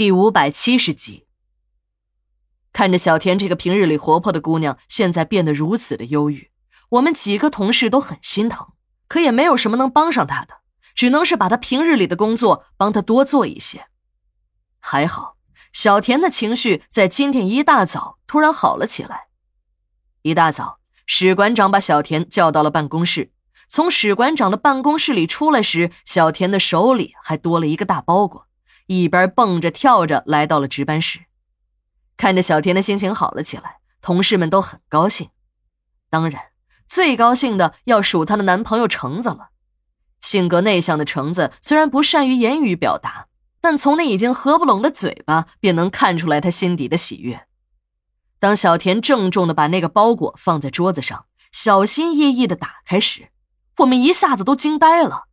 第五百七十集，看着小田这个平日里活泼的姑娘，现在变得如此的忧郁，我们几个同事都很心疼，可也没有什么能帮上她的，只能是把她平日里的工作帮她多做一些。还好，小田的情绪在今天一大早突然好了起来。一大早，史馆长把小田叫到了办公室，从史馆长的办公室里出来时，小田的手里还多了一个大包裹。一边蹦着跳着来到了值班室，看着小田的心情好了起来，同事们都很高兴。当然，最高兴的要数她的男朋友橙子了。性格内向的橙子虽然不善于言语表达，但从那已经合不拢的嘴巴便能看出来他心底的喜悦。当小田郑重的把那个包裹放在桌子上，小心翼翼的打开时，我们一下子都惊呆了，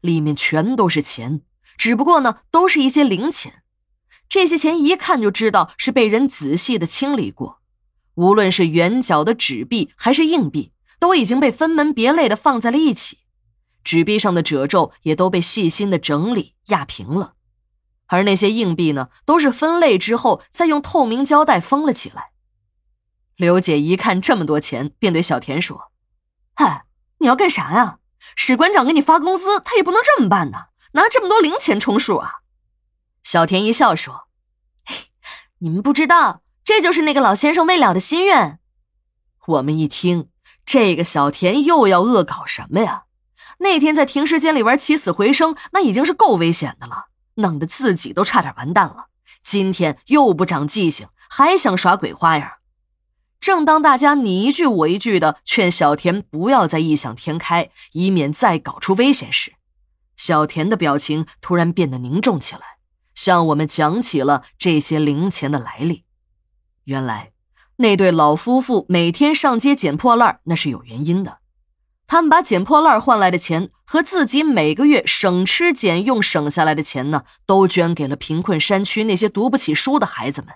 里面全都是钱。只不过呢，都是一些零钱，这些钱一看就知道是被人仔细的清理过，无论是圆角的纸币还是硬币，都已经被分门别类的放在了一起，纸币上的褶皱也都被细心的整理压平了，而那些硬币呢，都是分类之后再用透明胶带封了起来。刘姐一看这么多钱，便对小田说：“嗨，你要干啥呀？史馆长给你发工资，他也不能这么办呐。”拿这么多零钱充数啊！小田一笑说：“你们不知道，这就是那个老先生未了的心愿。”我们一听，这个小田又要恶搞什么呀？那天在停尸间里玩起死回生，那已经是够危险的了，弄得自己都差点完蛋了。今天又不长记性，还想耍鬼花样。正当大家你一句我一句的劝小田不要再异想天开，以免再搞出危险时，小田的表情突然变得凝重起来，向我们讲起了这些零钱的来历。原来，那对老夫妇每天上街捡破烂，那是有原因的。他们把捡破烂换来的钱和自己每个月省吃俭用省下来的钱呢，都捐给了贫困山区那些读不起书的孩子们。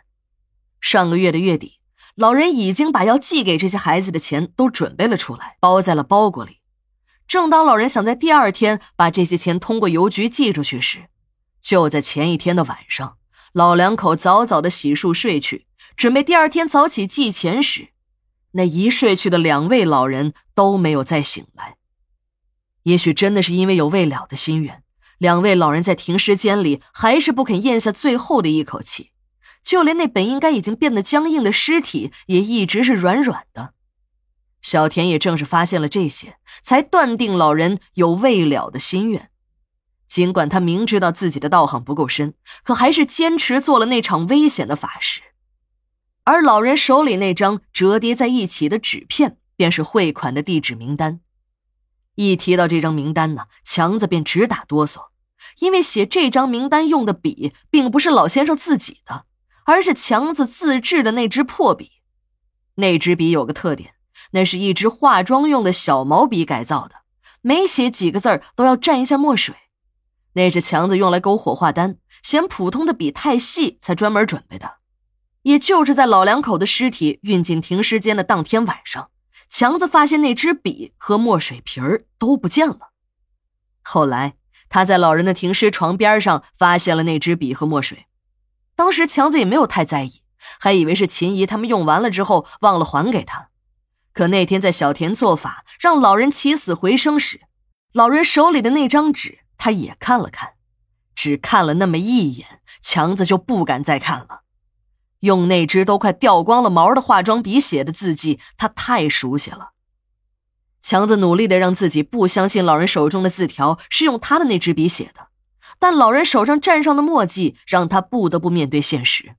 上个月的月底，老人已经把要寄给这些孩子的钱都准备了出来，包在了包裹里。正当老人想在第二天把这些钱通过邮局寄出去时，就在前一天的晚上，老两口早早的洗漱睡去，准备第二天早起寄钱时，那一睡去的两位老人都没有再醒来。也许真的是因为有未了的心愿，两位老人在停尸间里还是不肯咽下最后的一口气，就连那本应该已经变得僵硬的尸体也一直是软软的。小田也正是发现了这些，才断定老人有未了的心愿。尽管他明知道自己的道行不够深，可还是坚持做了那场危险的法事。而老人手里那张折叠在一起的纸片，便是汇款的地址名单。一提到这张名单呢，强子便直打哆嗦，因为写这张名单用的笔，并不是老先生自己的，而是强子自制的那支破笔。那支笔有个特点。那是一支化妆用的小毛笔改造的，每写几个字都要蘸一下墨水。那是强子用来勾火化单，嫌普通的笔太细才专门准备的。也就是在老两口的尸体运进停尸间的当天晚上，强子发现那支笔和墨水瓶儿都不见了。后来他在老人的停尸床边上发现了那支笔和墨水，当时强子也没有太在意，还以为是秦姨他们用完了之后忘了还给他。可那天在小田做法让老人起死回生时，老人手里的那张纸他也看了看，只看了那么一眼，强子就不敢再看了。用那支都快掉光了毛的化妆笔写的字迹，他太熟悉了。强子努力的让自己不相信老人手中的字条是用他的那支笔写的，但老人手上蘸上的墨迹让他不得不面对现实，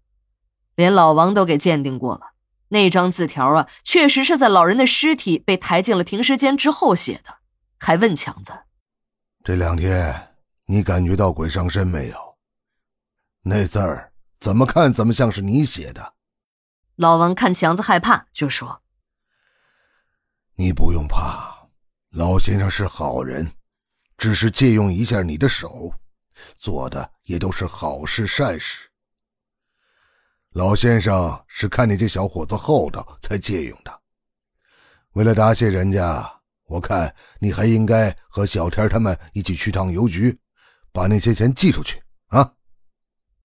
连老王都给鉴定过了。那张字条啊，确实是在老人的尸体被抬进了停尸间之后写的，还问强子：“这两天你感觉到鬼上身没有？那字儿怎么看怎么像是你写的。”老王看强子害怕，就说：“你不用怕，老先生是好人，只是借用一下你的手，做的也都是好事善事。”老先生是看你这小伙子厚道才借用的，为了答谢人家，我看你还应该和小天他们一起去趟邮局，把那些钱寄出去啊。